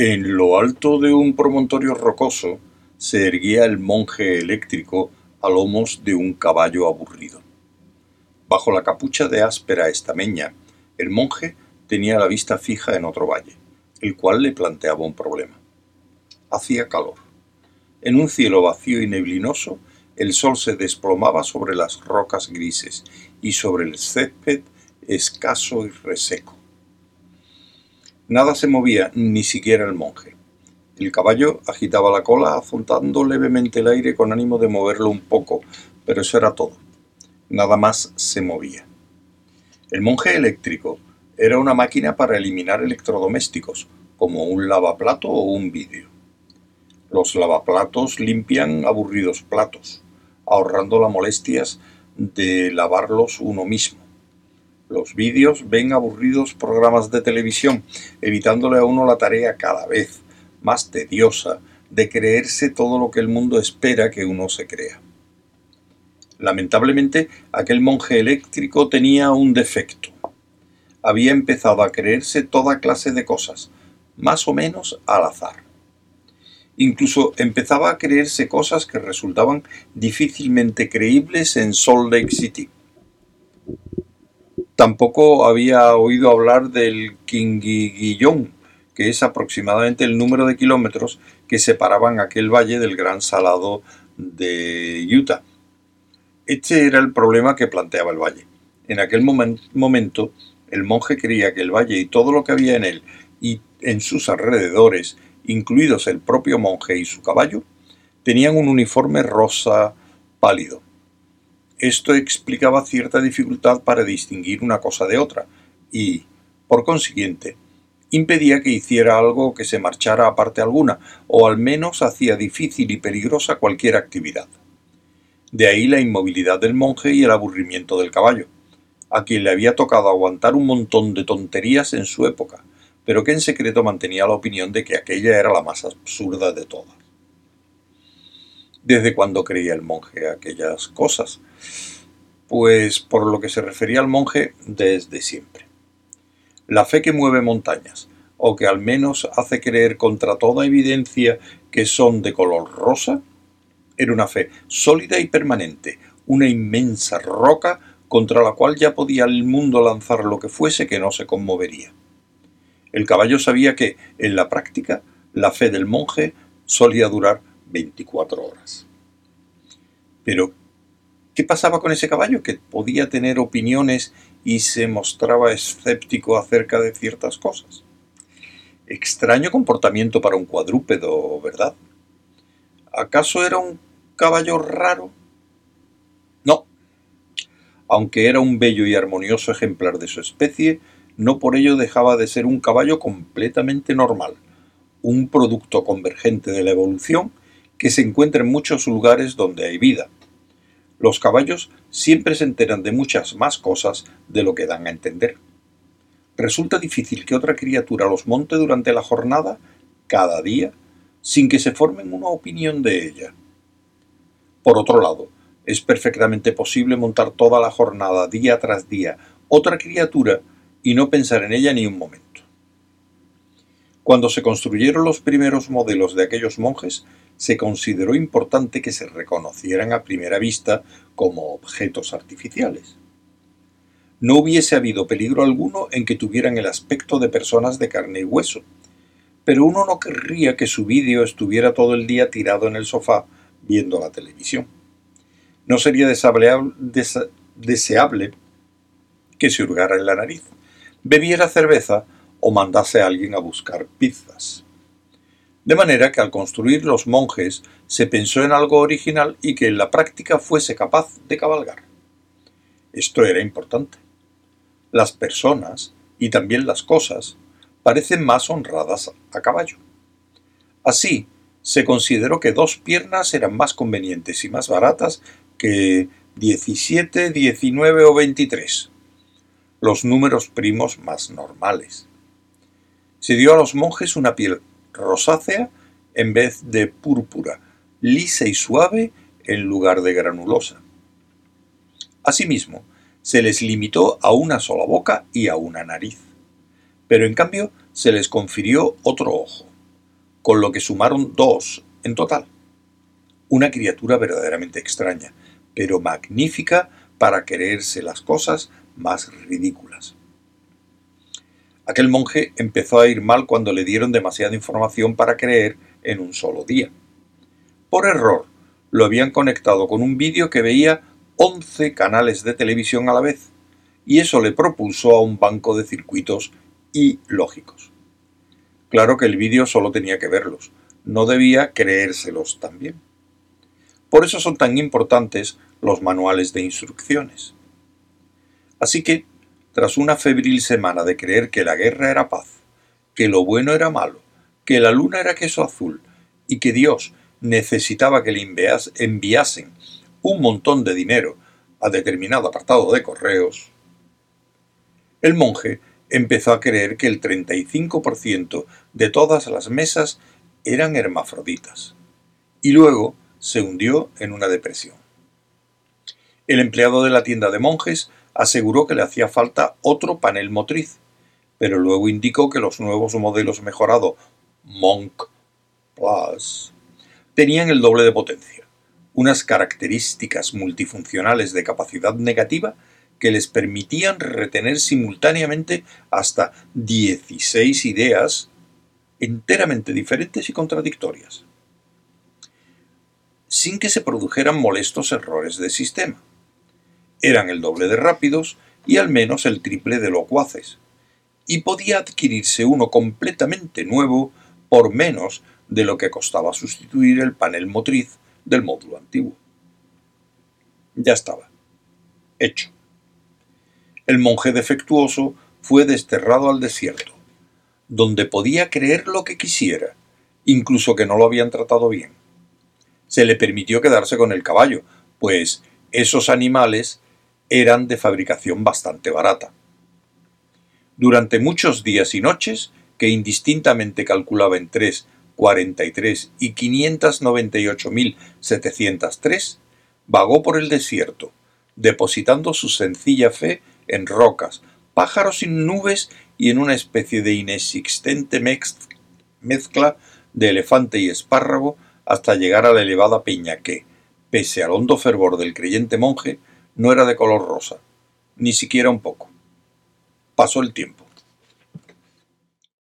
En lo alto de un promontorio rocoso se erguía el monje eléctrico a lomos de un caballo aburrido. Bajo la capucha de áspera estameña, el monje tenía la vista fija en otro valle, el cual le planteaba un problema. Hacía calor. En un cielo vacío y neblinoso, el sol se desplomaba sobre las rocas grises y sobre el césped escaso y reseco. Nada se movía, ni siquiera el monje. El caballo agitaba la cola, azotando levemente el aire con ánimo de moverlo un poco, pero eso era todo. Nada más se movía. El monje eléctrico era una máquina para eliminar electrodomésticos, como un lavaplato o un vídeo. Los lavaplatos limpian aburridos platos, ahorrando las molestias de lavarlos uno mismo. Los vídeos ven aburridos programas de televisión, evitándole a uno la tarea cada vez más tediosa de creerse todo lo que el mundo espera que uno se crea. Lamentablemente, aquel monje eléctrico tenía un defecto. Había empezado a creerse toda clase de cosas, más o menos al azar. Incluso empezaba a creerse cosas que resultaban difícilmente creíbles en Salt Lake City. Tampoco había oído hablar del Quinguillón, que es aproximadamente el número de kilómetros que separaban aquel valle del Gran Salado de Utah. Este era el problema que planteaba el valle. En aquel momento, el monje creía que el valle y todo lo que había en él y en sus alrededores, incluidos el propio monje y su caballo, tenían un uniforme rosa pálido. Esto explicaba cierta dificultad para distinguir una cosa de otra y, por consiguiente, impedía que hiciera algo que se marchara a parte alguna, o al menos hacía difícil y peligrosa cualquier actividad. De ahí la inmovilidad del monje y el aburrimiento del caballo, a quien le había tocado aguantar un montón de tonterías en su época, pero que en secreto mantenía la opinión de que aquella era la más absurda de todas. ¿Desde cuándo creía el monje aquellas cosas? Pues por lo que se refería al monje, desde siempre. La fe que mueve montañas, o que al menos hace creer contra toda evidencia que son de color rosa, era una fe sólida y permanente, una inmensa roca contra la cual ya podía el mundo lanzar lo que fuese que no se conmovería. El caballo sabía que, en la práctica, la fe del monje solía durar 24 horas. Pero, ¿qué pasaba con ese caballo que podía tener opiniones y se mostraba escéptico acerca de ciertas cosas? Extraño comportamiento para un cuadrúpedo, ¿verdad? ¿Acaso era un caballo raro? No. Aunque era un bello y armonioso ejemplar de su especie, no por ello dejaba de ser un caballo completamente normal, un producto convergente de la evolución que se encuentra en muchos lugares donde hay vida. Los caballos siempre se enteran de muchas más cosas de lo que dan a entender. Resulta difícil que otra criatura los monte durante la jornada, cada día, sin que se formen una opinión de ella. Por otro lado, es perfectamente posible montar toda la jornada, día tras día, otra criatura y no pensar en ella ni un momento. Cuando se construyeron los primeros modelos de aquellos monjes, se consideró importante que se reconocieran a primera vista como objetos artificiales. No hubiese habido peligro alguno en que tuvieran el aspecto de personas de carne y hueso, pero uno no querría que su vídeo estuviera todo el día tirado en el sofá viendo la televisión. No sería deseable que se hurgara en la nariz, bebiera cerveza o mandase a alguien a buscar pizzas. De manera que al construir los monjes se pensó en algo original y que en la práctica fuese capaz de cabalgar. Esto era importante. Las personas, y también las cosas, parecen más honradas a caballo. Así, se consideró que dos piernas eran más convenientes y más baratas que 17, 19 o 23, los números primos más normales. Se dio a los monjes una piel rosácea en vez de púrpura, lisa y suave en lugar de granulosa. Asimismo, se les limitó a una sola boca y a una nariz, pero en cambio se les confirió otro ojo, con lo que sumaron dos en total. Una criatura verdaderamente extraña, pero magnífica para creerse las cosas más ridículas. Aquel monje empezó a ir mal cuando le dieron demasiada información para creer en un solo día. Por error, lo habían conectado con un vídeo que veía 11 canales de televisión a la vez, y eso le propulsó a un banco de circuitos ilógicos. Claro que el vídeo solo tenía que verlos, no debía creérselos también. Por eso son tan importantes los manuales de instrucciones. Así que, tras una febril semana de creer que la guerra era paz, que lo bueno era malo, que la luna era queso azul y que Dios necesitaba que le enviasen un montón de dinero a determinado apartado de correos, el monje empezó a creer que el 35% de todas las mesas eran hermafroditas, y luego se hundió en una depresión. El empleado de la tienda de monjes aseguró que le hacía falta otro panel motriz, pero luego indicó que los nuevos modelos mejorados Monk Plus tenían el doble de potencia, unas características multifuncionales de capacidad negativa que les permitían retener simultáneamente hasta 16 ideas enteramente diferentes y contradictorias, sin que se produjeran molestos errores de sistema. Eran el doble de rápidos y al menos el triple de locuaces, y podía adquirirse uno completamente nuevo por menos de lo que costaba sustituir el panel motriz del módulo antiguo. Ya estaba. Hecho el monje defectuoso fue desterrado al desierto, donde podía creer lo que quisiera, incluso que no lo habían tratado bien. Se le permitió quedarse con el caballo, pues esos animales eran de fabricación bastante barata. Durante muchos días y noches, que indistintamente calculaba en 3, 43 y 598.703, vagó por el desierto, depositando su sencilla fe en rocas, pájaros sin nubes y en una especie de inexistente mezcla de elefante y espárrago hasta llegar a la elevada peña que, pese al hondo fervor del creyente monje, no era de color rosa, ni siquiera un poco. Pasó el tiempo.